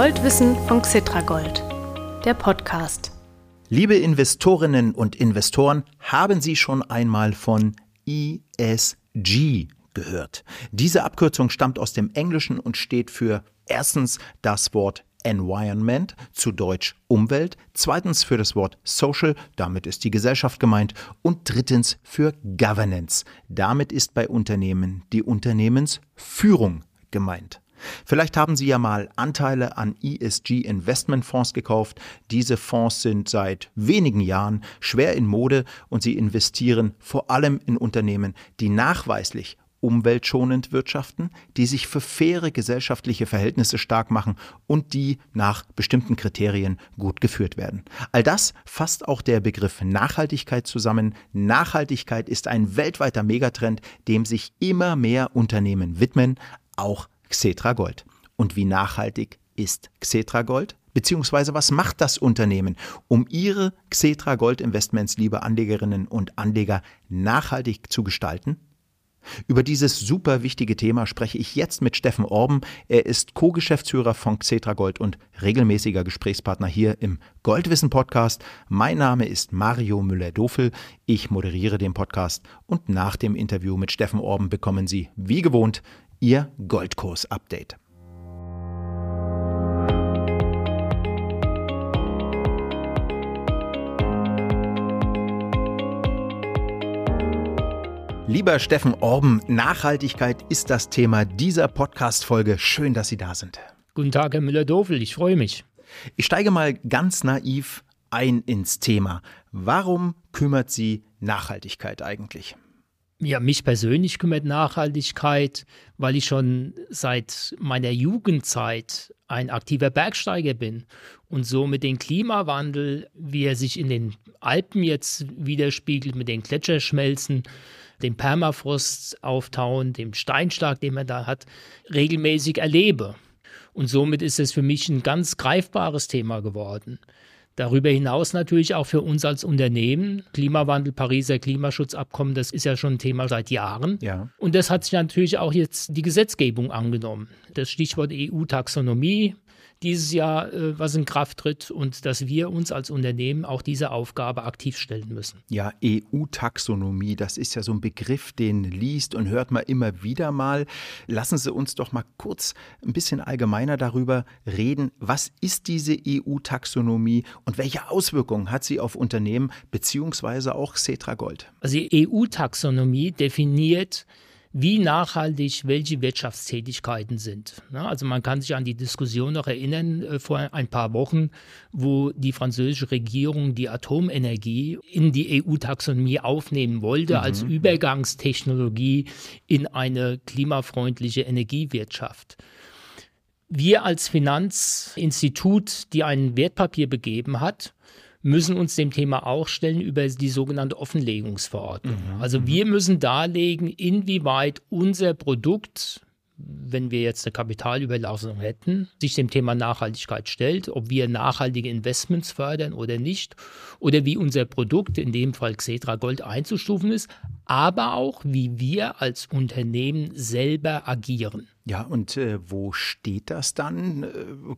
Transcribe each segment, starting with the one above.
Goldwissen von Xitragold, der Podcast. Liebe Investorinnen und Investoren, haben Sie schon einmal von ESG gehört? Diese Abkürzung stammt aus dem Englischen und steht für erstens das Wort Environment, zu Deutsch Umwelt, zweitens für das Wort Social, damit ist die Gesellschaft gemeint, und drittens für Governance, damit ist bei Unternehmen die Unternehmensführung gemeint. Vielleicht haben Sie ja mal Anteile an ESG-Investmentfonds gekauft. Diese Fonds sind seit wenigen Jahren schwer in Mode und sie investieren vor allem in Unternehmen, die nachweislich umweltschonend wirtschaften, die sich für faire gesellschaftliche Verhältnisse stark machen und die nach bestimmten Kriterien gut geführt werden. All das fasst auch der Begriff Nachhaltigkeit zusammen. Nachhaltigkeit ist ein weltweiter Megatrend, dem sich immer mehr Unternehmen widmen, auch Xetra Gold. Und wie nachhaltig ist Xetra Gold? Beziehungsweise was macht das Unternehmen, um ihre Xetra Gold Investments, liebe Anlegerinnen und Anleger, nachhaltig zu gestalten? Über dieses super wichtige Thema spreche ich jetzt mit Steffen Orben. Er ist Co-Geschäftsführer von Xetra Gold und regelmäßiger Gesprächspartner hier im Goldwissen Podcast. Mein Name ist Mario Müller-Dofel. Ich moderiere den Podcast und nach dem Interview mit Steffen Orben bekommen Sie, wie gewohnt, Ihr Goldkurs-Update. Lieber Steffen Orben, Nachhaltigkeit ist das Thema dieser Podcast-Folge. Schön, dass Sie da sind. Guten Tag, Herr Müller-Dofel, ich freue mich. Ich steige mal ganz naiv ein ins Thema. Warum kümmert Sie Nachhaltigkeit eigentlich? Ja, mich persönlich kümmert Nachhaltigkeit, weil ich schon seit meiner Jugendzeit ein aktiver Bergsteiger bin und so mit dem Klimawandel, wie er sich in den Alpen jetzt widerspiegelt, mit den Gletscherschmelzen, dem Permafrost auftauen, dem Steinschlag, den man da hat, regelmäßig erlebe. Und somit ist es für mich ein ganz greifbares Thema geworden. Darüber hinaus natürlich auch für uns als Unternehmen. Klimawandel, Pariser Klimaschutzabkommen, das ist ja schon ein Thema seit Jahren. Ja. Und das hat sich natürlich auch jetzt die Gesetzgebung angenommen. Das Stichwort EU-Taxonomie dieses Jahr, äh, was in Kraft tritt und dass wir uns als Unternehmen auch diese Aufgabe aktiv stellen müssen. Ja, EU-Taxonomie, das ist ja so ein Begriff, den liest und hört man immer wieder mal. Lassen Sie uns doch mal kurz ein bisschen allgemeiner darüber reden. Was ist diese EU-Taxonomie und welche Auswirkungen hat sie auf Unternehmen beziehungsweise auch Cetra Gold? Also die EU-Taxonomie definiert wie nachhaltig welche Wirtschaftstätigkeiten sind. Also man kann sich an die Diskussion noch erinnern äh, vor ein paar Wochen, wo die französische Regierung die Atomenergie in die EU-Taxonomie aufnehmen wollte mhm. als Übergangstechnologie in eine klimafreundliche Energiewirtschaft. Wir als Finanzinstitut, die ein Wertpapier begeben hat, müssen uns dem Thema auch stellen über die sogenannte Offenlegungsverordnung. Mhm. Also wir müssen darlegen, inwieweit unser Produkt wenn wir jetzt eine Kapitalüberlassung hätten, sich dem Thema Nachhaltigkeit stellt, ob wir nachhaltige Investments fördern oder nicht, oder wie unser Produkt, in dem Fall Xetra Gold, einzustufen ist, aber auch wie wir als Unternehmen selber agieren. Ja, und äh, wo steht das dann? Äh,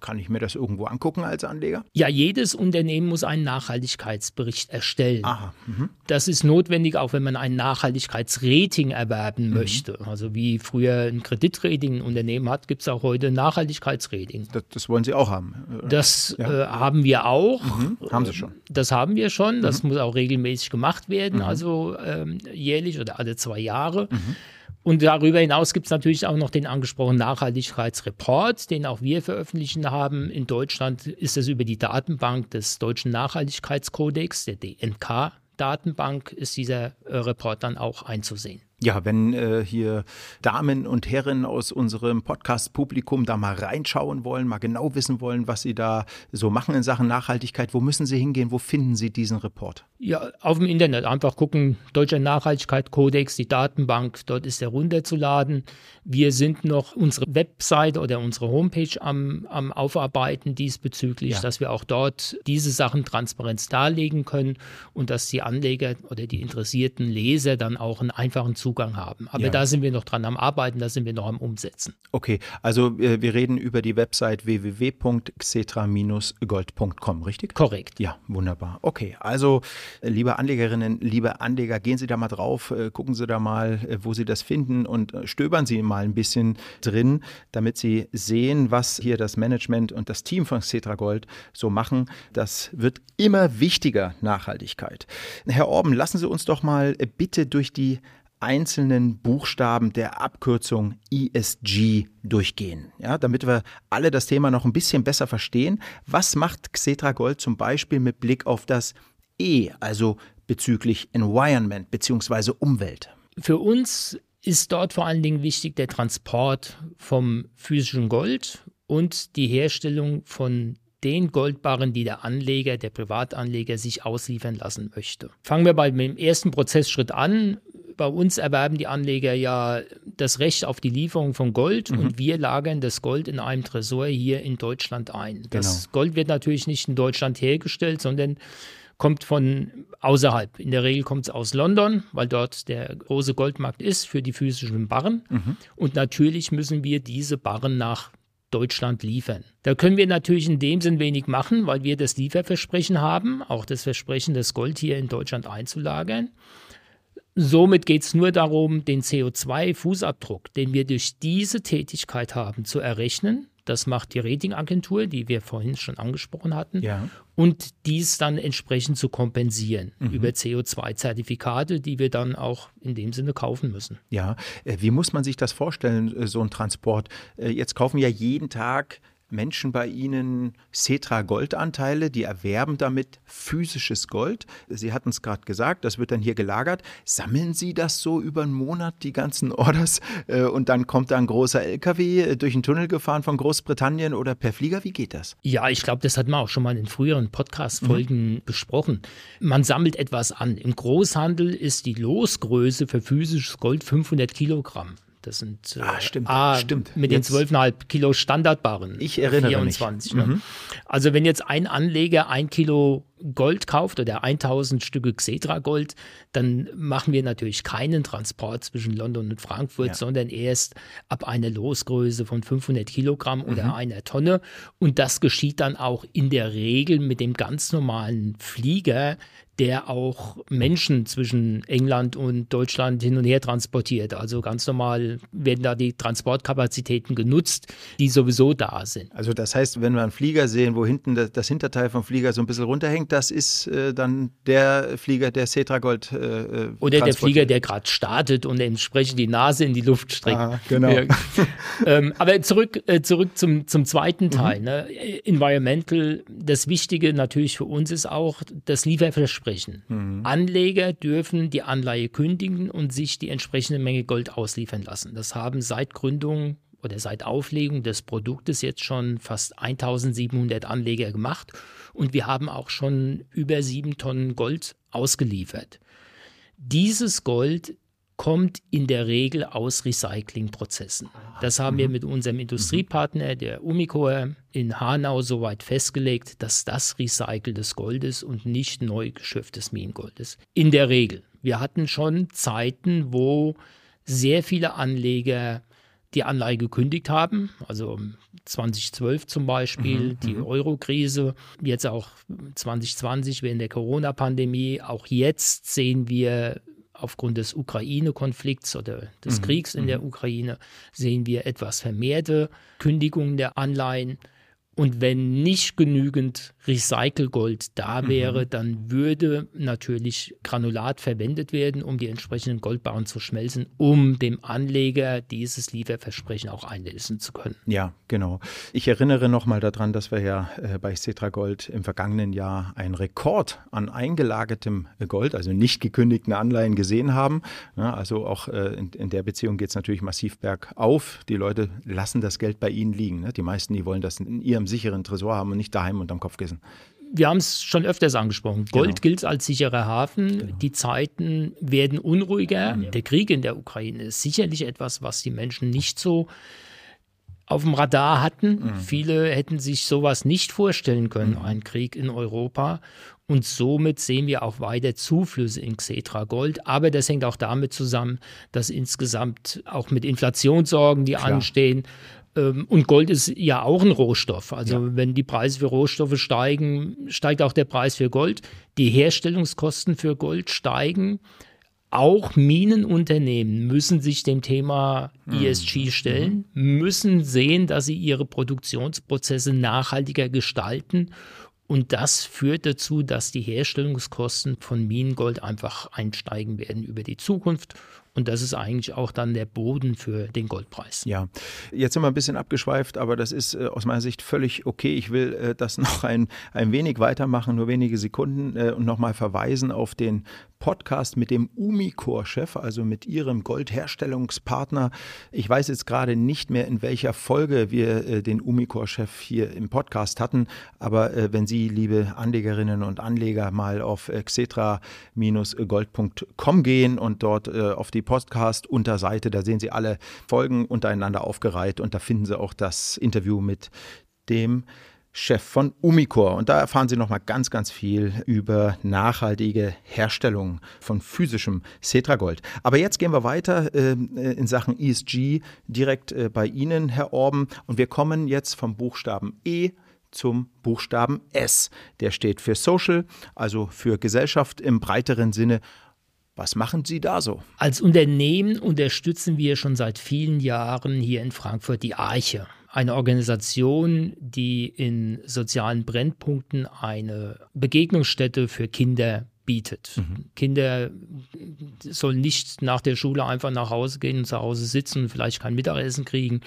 kann ich mir das irgendwo angucken als Anleger? Ja, jedes Unternehmen muss einen Nachhaltigkeitsbericht erstellen. Aha, mhm. das ist notwendig, auch wenn man ein Nachhaltigkeitsrating erwerben mhm. möchte. Also wie früher ein Kreditrating ein Unternehmen hat, gibt es auch heute ein Nachhaltigkeitsrating. Das, das, wollen Sie auch haben? Oder? Das ja. äh, haben wir auch. Mhm. Haben Sie schon? Das haben wir schon. Das mhm. muss auch regelmäßig gemacht werden, mhm. also ähm, jährlich oder alle zwei Jahre. Mhm. Und darüber hinaus gibt es natürlich auch noch den angesprochenen Nachhaltigkeitsreport, den auch wir veröffentlichen haben. In Deutschland ist es über die Datenbank des Deutschen Nachhaltigkeitskodex, der DNK-Datenbank, ist dieser äh, Report dann auch einzusehen. Ja, wenn äh, hier Damen und Herren aus unserem Podcast-Publikum da mal reinschauen wollen, mal genau wissen wollen, was sie da so machen in Sachen Nachhaltigkeit, wo müssen sie hingehen? Wo finden sie diesen Report? Ja, auf dem Internet einfach gucken, Deutscher Nachhaltigkeitskodex, die Datenbank, dort ist er runterzuladen. Wir sind noch unsere Webseite oder unsere Homepage am, am Aufarbeiten diesbezüglich, ja. dass wir auch dort diese Sachen Transparenz darlegen können und dass die Anleger oder die interessierten Leser dann auch einen einfachen Zugang Zugang haben. Aber ja. da sind wir noch dran am Arbeiten, da sind wir noch am Umsetzen. Okay, also äh, wir reden über die Website www.xetra-gold.com, richtig? Korrekt. Ja, wunderbar. Okay, also äh, liebe Anlegerinnen, liebe Anleger, gehen Sie da mal drauf, äh, gucken Sie da mal, wo Sie das finden und stöbern Sie mal ein bisschen drin, damit Sie sehen, was hier das Management und das Team von Xetra Gold so machen. Das wird immer wichtiger, Nachhaltigkeit. Herr Orben, lassen Sie uns doch mal bitte durch die einzelnen Buchstaben der Abkürzung ESG durchgehen, ja, damit wir alle das Thema noch ein bisschen besser verstehen. Was macht Xetra Gold zum Beispiel mit Blick auf das E, also bezüglich Environment bzw. Umwelt? Für uns ist dort vor allen Dingen wichtig der Transport vom physischen Gold und die Herstellung von den Goldbarren, die der Anleger, der Privatanleger sich ausliefern lassen möchte. Fangen wir beim ersten Prozessschritt an. Bei uns erwerben die Anleger ja das Recht auf die Lieferung von Gold mhm. und wir lagern das Gold in einem Tresor hier in Deutschland ein. Das genau. Gold wird natürlich nicht in Deutschland hergestellt, sondern kommt von außerhalb. In der Regel kommt es aus London, weil dort der große Goldmarkt ist für die physischen Barren. Mhm. Und natürlich müssen wir diese Barren nach Deutschland liefern. Da können wir natürlich in dem Sinn wenig machen, weil wir das Lieferversprechen haben, auch das Versprechen, das Gold hier in Deutschland einzulagern. Somit geht es nur darum, den CO2-Fußabdruck, den wir durch diese Tätigkeit haben, zu errechnen. Das macht die Ratingagentur, die wir vorhin schon angesprochen hatten. Ja. Und dies dann entsprechend zu kompensieren mhm. über CO2-Zertifikate, die wir dann auch in dem Sinne kaufen müssen. Ja, äh, wie muss man sich das vorstellen, äh, so ein Transport? Äh, jetzt kaufen wir jeden Tag Menschen bei Ihnen Cetra Goldanteile, die erwerben damit physisches Gold. Sie hatten es gerade gesagt, das wird dann hier gelagert. Sammeln Sie das so über einen Monat, die ganzen Orders, äh, und dann kommt da ein großer LKW äh, durch den Tunnel gefahren von Großbritannien oder per Flieger? Wie geht das? Ja, ich glaube, das hat man auch schon mal in früheren Podcast-Folgen mhm. besprochen. Man sammelt etwas an. Im Großhandel ist die Losgröße für physisches Gold 500 Kilogramm. Das sind äh, ah, stimmt, A, stimmt. mit jetzt, den 12,5 Kilo Standardbarren. Ich erinnere 24, mich. Ne? Mhm. Also wenn jetzt ein Anleger ein Kilo Gold kauft oder 1000 Stücke Xetra Gold, dann machen wir natürlich keinen Transport zwischen London und Frankfurt, ja. sondern erst ab einer Losgröße von 500 Kilogramm oder mhm. einer Tonne. Und das geschieht dann auch in der Regel mit dem ganz normalen Flieger, der auch Menschen zwischen England und Deutschland hin und her transportiert. Also ganz normal werden da die Transportkapazitäten genutzt, die sowieso da sind. Also das heißt, wenn wir einen Flieger sehen, wo hinten das, das Hinterteil vom Flieger so ein bisschen runterhängt, das ist äh, dann der Flieger, der Cetra Gold äh, äh Oder der Flieger, der gerade startet und entsprechend die Nase in die Luft streckt. Ah, genau. ähm, aber zurück, äh, zurück zum, zum zweiten Teil. Mhm. Ne? Environmental, das Wichtige natürlich für uns ist auch das Lieferversprechen versprechen. Mhm. Anleger dürfen die Anleihe kündigen und sich die entsprechende Menge Gold ausliefern lassen. Das haben seit Gründung oder seit Auflegung des Produktes jetzt schon fast 1700 Anleger gemacht und wir haben auch schon über sieben Tonnen Gold ausgeliefert. Dieses Gold kommt in der Regel aus Recyclingprozessen. Das haben wir mhm. mit unserem Industriepartner, der Umicore, in Hanau soweit festgelegt, dass das recyceltes Gold ist und nicht neu geschöpftes Minengold ist. In der Regel. Wir hatten schon Zeiten, wo sehr viele Anleger die Anleihe gekündigt haben, also 2012 zum Beispiel, mhm, die mhm. Euro-Krise, jetzt auch 2020 während der Corona-Pandemie. Auch jetzt sehen wir aufgrund des Ukraine-Konflikts oder des mhm. Kriegs in der mhm. Ukraine sehen wir etwas vermehrte Kündigungen der Anleihen. Und wenn nicht genügend Recycelgold da wäre, mhm. dann würde natürlich Granulat verwendet werden, um die entsprechenden Goldbarren zu schmelzen, um dem Anleger dieses Lieferversprechen auch einlösen zu können. Ja, genau. Ich erinnere nochmal daran, dass wir ja äh, bei Cetra Gold im vergangenen Jahr einen Rekord an eingelagertem Gold, also nicht gekündigten Anleihen gesehen haben. Ja, also auch äh, in, in, der Beziehung geht es natürlich massiv bergauf. Die Leute lassen das Geld bei ihnen liegen. Ne? Die meisten, die wollen das in ihrem sicheren Tresor haben und nicht daheim unterm Kopfkissen. Wir haben es schon öfters angesprochen. Gold genau. gilt als sicherer Hafen. Genau. Die Zeiten werden unruhiger. Ja. Der Krieg in der Ukraine ist sicherlich etwas, was die Menschen nicht so auf dem Radar hatten. Mhm. Viele hätten sich sowas nicht vorstellen können, mhm. einen Krieg in Europa. Und somit sehen wir auch weiter Zuflüsse in Xetra Gold. Aber das hängt auch damit zusammen, dass insgesamt auch mit Inflationssorgen, die Klar. anstehen, und Gold ist ja auch ein Rohstoff. Also ja. wenn die Preise für Rohstoffe steigen, steigt auch der Preis für Gold. Die Herstellungskosten für Gold steigen. Auch Minenunternehmen müssen sich dem Thema mhm. ESG stellen, mhm. müssen sehen, dass sie ihre Produktionsprozesse nachhaltiger gestalten. Und das führt dazu, dass die Herstellungskosten von Minengold einfach einsteigen werden über die Zukunft. Und das ist eigentlich auch dann der Boden für den Goldpreis. Ja, jetzt sind wir ein bisschen abgeschweift, aber das ist äh, aus meiner Sicht völlig okay. Ich will äh, das noch ein, ein wenig weitermachen, nur wenige Sekunden äh, und nochmal verweisen auf den Podcast mit dem Umicore-Chef, also mit ihrem Goldherstellungspartner. Ich weiß jetzt gerade nicht mehr, in welcher Folge wir äh, den Umicore-Chef hier im Podcast hatten, aber wenn Sie, liebe Anlegerinnen und Anleger, mal auf xetra-gold.com gehen und dort auf die Podcast-Unterseite, da sehen Sie alle Folgen untereinander aufgereiht und da finden Sie auch das Interview mit dem Chef von Umicore. Und da erfahren Sie nochmal ganz, ganz viel über nachhaltige Herstellung von physischem Cetragold. Aber jetzt gehen wir weiter äh, in Sachen ESG direkt äh, bei Ihnen, Herr Orben. Und wir kommen jetzt vom Buchstaben E zum Buchstaben S. Der steht für Social, also für Gesellschaft im breiteren Sinne. Was machen Sie da so? Als Unternehmen unterstützen wir schon seit vielen Jahren hier in Frankfurt die Arche eine Organisation, die in sozialen Brennpunkten eine Begegnungsstätte für Kinder bietet. Mhm. Kinder sollen nicht nach der Schule einfach nach Hause gehen und zu Hause sitzen und vielleicht kein Mittagessen kriegen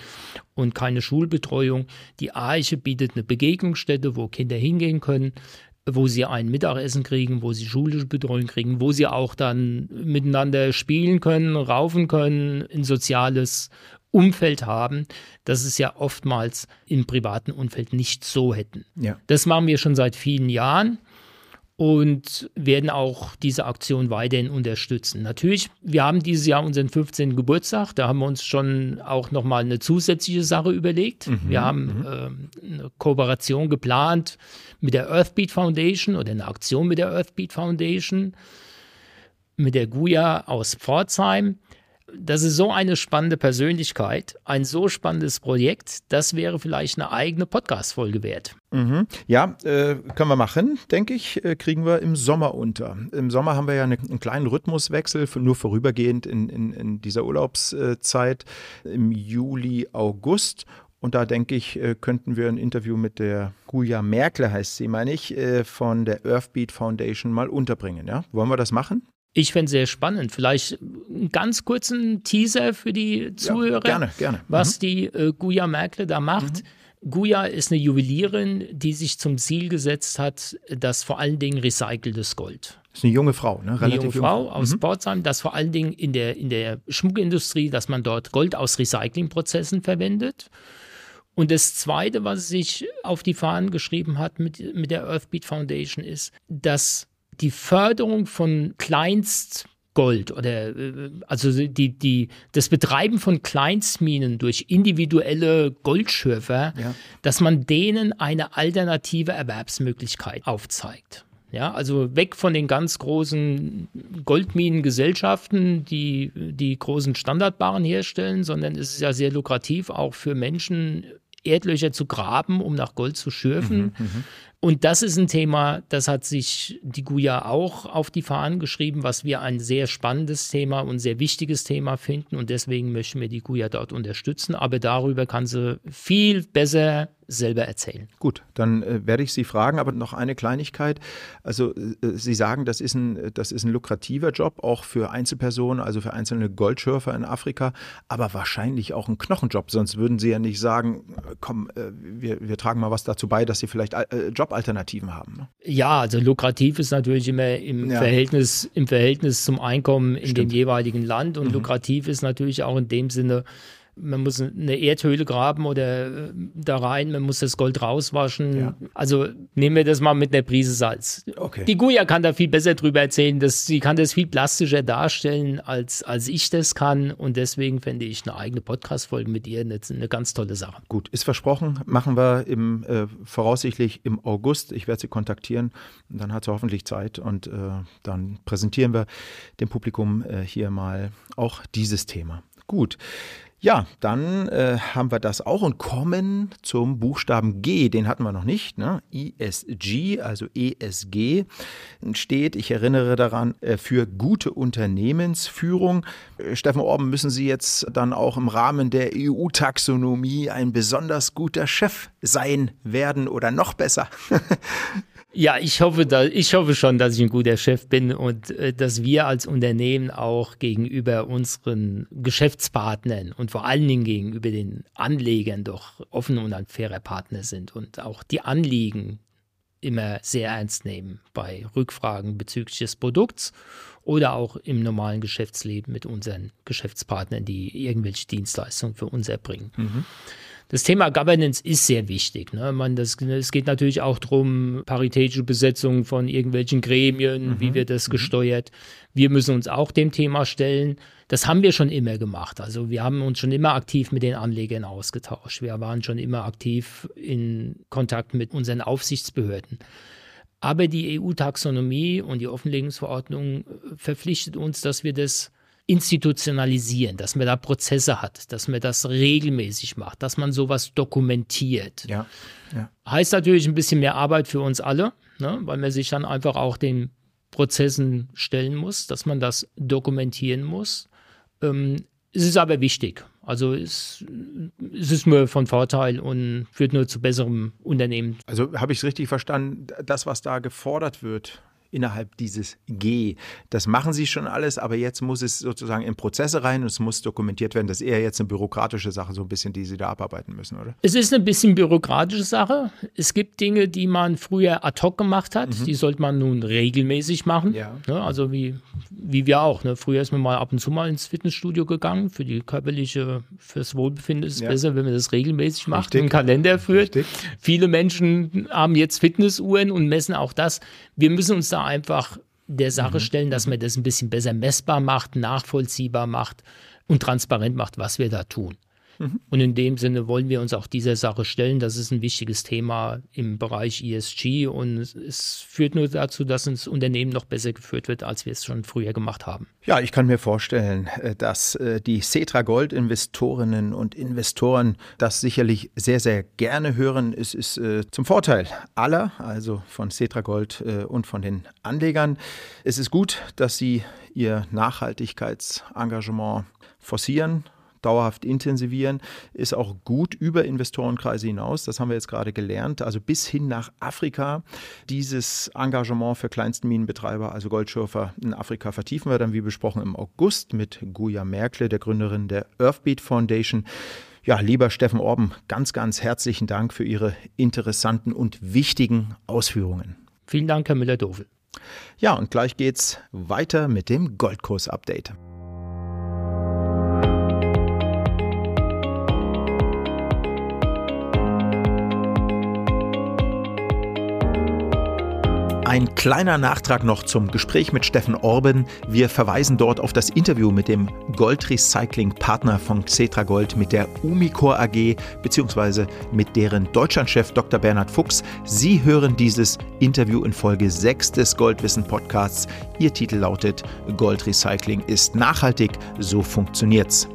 und keine Schulbetreuung. Die Arche bietet eine Begegnungsstätte, wo Kinder hingehen können, wo sie ein Mittagessen kriegen, wo sie schulische Betreuung kriegen, wo sie auch dann miteinander spielen können, raufen können, ein soziales Umfeld haben, das es ja oftmals im privaten Umfeld nicht so hätten. Ja. Das machen wir schon seit vielen Jahren und werden auch diese Aktion weiterhin unterstützen. Natürlich, wir haben dieses Jahr unseren 15. Geburtstag, da haben wir uns schon auch nochmal eine zusätzliche Sache überlegt. Mhm, wir haben mhm. äh, eine Kooperation geplant mit der Earthbeat Foundation oder eine Aktion mit der Earthbeat Foundation, mit der Guya aus Pforzheim das ist so eine spannende Persönlichkeit, ein so spannendes Projekt, das wäre vielleicht eine eigene Podcast-Folge wert. Mhm. Ja, äh, können wir machen, denke ich, äh, kriegen wir im Sommer unter. Im Sommer haben wir ja eine, einen kleinen Rhythmuswechsel, nur vorübergehend in, in, in dieser Urlaubszeit im Juli, August. Und da denke ich, äh, könnten wir ein Interview mit der Guja Merkle, heißt sie, meine ich, äh, von der Earthbeat Foundation mal unterbringen. Ja? Wollen wir das machen? Ich fände es sehr spannend. Vielleicht einen ganz kurzen Teaser für die Zuhörer. Ja, gerne, gerne. Was mhm. die äh, Guya Merkle da macht. Mhm. Guya ist eine Juwelierin, die sich zum Ziel gesetzt hat, dass vor allen Dingen recyceltes Gold. Das ist eine junge Frau, ne? Relativ eine junge Frau aus mhm. Pforzheim, dass vor allen Dingen in der, in der Schmuckindustrie, dass man dort Gold aus Recyclingprozessen verwendet. Und das Zweite, was sich auf die Fahnen geschrieben hat mit, mit der Earthbeat Foundation, ist, dass die Förderung von Kleinstgold oder äh, also die, die, das Betreiben von Kleinstminen durch individuelle Goldschürfer, ja. dass man denen eine alternative Erwerbsmöglichkeit aufzeigt. Ja, also weg von den ganz großen Goldminengesellschaften, die die großen Standardbaren herstellen, sondern es ist ja sehr lukrativ auch für Menschen Erdlöcher zu graben, um nach Gold zu schürfen. Mhm, mhm. Und das ist ein Thema, das hat sich die Guya auch auf die Fahnen geschrieben, was wir ein sehr spannendes Thema und sehr wichtiges Thema finden. Und deswegen möchten wir die Guya dort unterstützen. Aber darüber kann sie viel besser selber erzählen. Gut, dann äh, werde ich Sie fragen, aber noch eine Kleinigkeit. Also äh, Sie sagen, das ist, ein, das ist ein lukrativer Job, auch für Einzelpersonen, also für einzelne Goldschürfer in Afrika, aber wahrscheinlich auch ein Knochenjob, sonst würden Sie ja nicht sagen, äh, komm, äh, wir, wir tragen mal was dazu bei, dass Sie vielleicht äh, Jobalternativen haben. Ne? Ja, also lukrativ ist natürlich immer im, ja. Verhältnis, im Verhältnis zum Einkommen in Stimmt. dem jeweiligen Land und mhm. lukrativ ist natürlich auch in dem Sinne, man muss eine Erdhöhle graben oder äh, da rein, man muss das Gold rauswaschen. Ja. Also nehmen wir das mal mit einer Prise Salz. Okay. Die Guya kann da viel besser drüber erzählen, dass, sie kann das viel plastischer darstellen, als, als ich das kann und deswegen fände ich eine eigene Podcast-Folge mit ihr eine, eine, ganz tolle Sache. Gut, ist versprochen, machen wir im, äh, voraussichtlich im August. Ich werde sie kontaktieren und dann hat sie hoffentlich Zeit und äh, dann präsentieren wir dem Publikum äh, hier mal auch dieses Thema. Gut. Ja, dann äh, haben wir das auch und kommen zum Buchstaben G. Den hatten wir noch nicht. Ne? ESG, also ESG, steht, ich erinnere daran, äh, für gute Unternehmensführung. Äh, Steffen Orben, müssen Sie jetzt dann auch im Rahmen der EU-Taxonomie ein besonders guter Chef sein werden oder noch besser? Ja, ich hoffe, da, ich hoffe schon, dass ich ein guter Chef bin und äh, dass wir als Unternehmen auch gegenüber unseren Geschäftspartnern und vor allen Dingen gegenüber den Anlegern doch offen und ein fairer Partner sind und auch die Anliegen immer sehr ernst nehmen bei Rückfragen bezüglich des Produkts oder auch im normalen Geschäftsleben mit unseren Geschäftspartnern, die irgendwelche Dienstleistungen für uns erbringen. Mhm. Das Thema Governance ist sehr wichtig. Ne? Man, das, es geht natürlich auch darum, paritätische Besetzung von irgendwelchen Gremien, mhm. wie wird das mhm. gesteuert. Wir müssen uns auch dem Thema stellen. Das haben wir schon immer gemacht. Also wir haben uns schon immer aktiv mit den Anlegern ausgetauscht. Wir waren schon immer aktiv in Kontakt mit unseren Aufsichtsbehörden. Aber die EU-Taxonomie und die Offenlegungsverordnung verpflichtet uns, dass wir das institutionalisieren, dass man da Prozesse hat, dass man das regelmäßig macht, dass man sowas dokumentiert. Ja, ja. Heißt natürlich ein bisschen mehr Arbeit für uns alle, ne, weil man sich dann einfach auch den Prozessen stellen muss, dass man das dokumentieren muss. Ähm, es ist aber wichtig. Also es, es, ist nur von Vorteil und führt nur zu besserem Unternehmen. Also habe ich es richtig verstanden, das, was da gefordert wird, innerhalb dieses G. Das machen sie schon alles, aber jetzt muss es sozusagen in Prozesse rein und es muss dokumentiert werden. Das ist eher jetzt eine bürokratische Sache, so ein bisschen, die sie da abarbeiten müssen, oder? Es ist eine bisschen bürokratische Sache. Es gibt Dinge, die man früher ad hoc gemacht hat, mhm. die sollte man nun regelmäßig machen. Ja. Ne, also wie, wie wir auch. Ne? Früher ist man mal ab und zu mal ins Fitnessstudio gegangen. Für die körperliche, fürs Wohlbefinden ist es ja. besser, wenn man das regelmäßig macht, Richtig. einen Kalender führt. Richtig. Viele Menschen haben jetzt Fitnessuhren und messen auch das. Wir müssen uns da einfach der Sache mhm. stellen, dass man das ein bisschen besser messbar macht, nachvollziehbar macht und transparent macht, was wir da tun. Mhm. Und in dem Sinne wollen wir uns auch dieser Sache stellen. Das ist ein wichtiges Thema im Bereich ESG und es führt nur dazu, dass das Unternehmen noch besser geführt wird, als wir es schon früher gemacht haben. Ja, ich kann mir vorstellen, äh, dass äh, die Cetra Gold Investorinnen und Investoren das sicherlich sehr, sehr gerne hören. Es ist äh, zum Vorteil aller, also von Cetra Gold und von den Anlegern. Es ist gut, dass sie ihr Nachhaltigkeitsengagement forcieren dauerhaft intensivieren, ist auch gut über Investorenkreise hinaus. Das haben wir jetzt gerade gelernt. Also bis hin nach Afrika. Dieses Engagement für Kleinstminenbetreiber, also Goldschürfer in Afrika, vertiefen wir dann, wie besprochen, im August mit Guya Merkle, der Gründerin der Earthbeat Foundation. Ja, lieber Steffen Orben, ganz, ganz herzlichen Dank für Ihre interessanten und wichtigen Ausführungen. Vielen Dank, Herr Müller-Dofel. Ja, und gleich geht's weiter mit dem Goldkurs-Update. Ein kleiner Nachtrag noch zum Gespräch mit Steffen Orben. Wir verweisen dort auf das Interview mit dem Goldrecycling-Partner von Xetra Gold mit der Umicore AG bzw. mit deren Deutschlandchef Dr. Bernhard Fuchs. Sie hören dieses Interview in Folge 6 des Goldwissen Podcasts. Ihr Titel lautet Goldrecycling ist nachhaltig, so funktioniert's.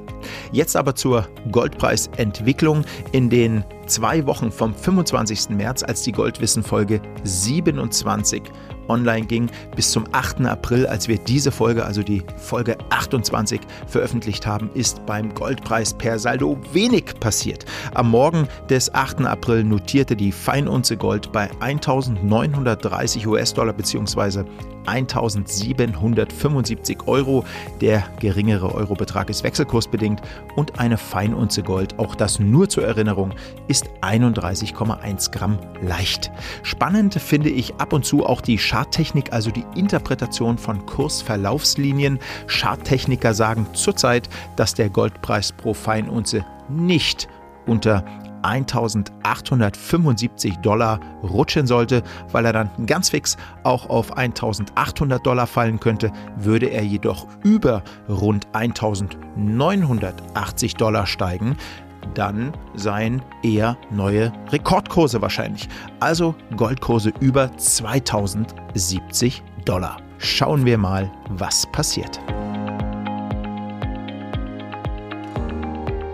Jetzt aber zur Goldpreisentwicklung in den zwei Wochen vom 25. März, als die Goldwissen-Folge 27 online ging, bis zum 8. April, als wir diese Folge, also die Folge 28, veröffentlicht haben, ist beim Goldpreis per Saldo wenig passiert. Am Morgen des 8. April notierte die Feinunze Gold bei 1930 US-Dollar bzw. 1775 Euro. Der geringere Eurobetrag ist wechselkursbedingt und eine Feinunze Gold, auch das nur zur Erinnerung, ist ist 31,1 Gramm leicht. Spannend finde ich ab und zu auch die Charttechnik, also die Interpretation von Kursverlaufslinien. Charttechniker sagen zurzeit, dass der Goldpreis pro Feinunze nicht unter 1875 Dollar rutschen sollte, weil er dann ganz fix auch auf 1800 Dollar fallen könnte, würde er jedoch über rund 1980 Dollar steigen, dann seien eher neue Rekordkurse wahrscheinlich. Also Goldkurse über 2070 Dollar. Schauen wir mal, was passiert.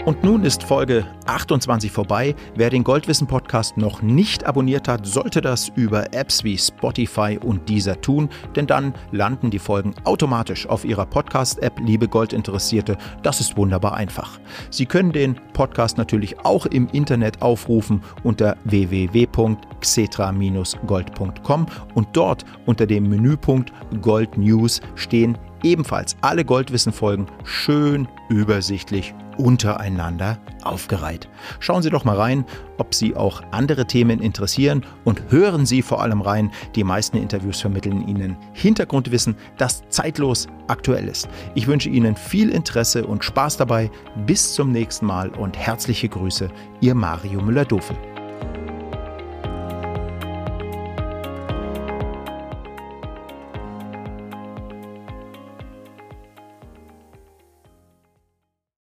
Und nun ist Folge 28 vorbei. Wer den Goldwissen Podcast noch nicht abonniert hat, sollte das über Apps wie Spotify und Deezer tun, denn dann landen die Folgen automatisch auf Ihrer Podcast-App, liebe Goldinteressierte. Das ist wunderbar einfach. Sie können den Podcast natürlich auch im Internet aufrufen unter www.xetra-gold.com und dort unter dem Menüpunkt Gold News stehen ebenfalls alle Goldwissen-Folgen schön übersichtlich untereinander aufgereiht. Schauen Sie doch mal rein, ob Sie auch andere Themen interessieren und hören Sie vor allem rein. Die meisten Interviews vermitteln Ihnen Hintergrundwissen, das zeitlos aktuell ist. Ich wünsche Ihnen viel Interesse und Spaß dabei. Bis zum nächsten Mal und herzliche Grüße, Ihr Mario Müller-Dofel.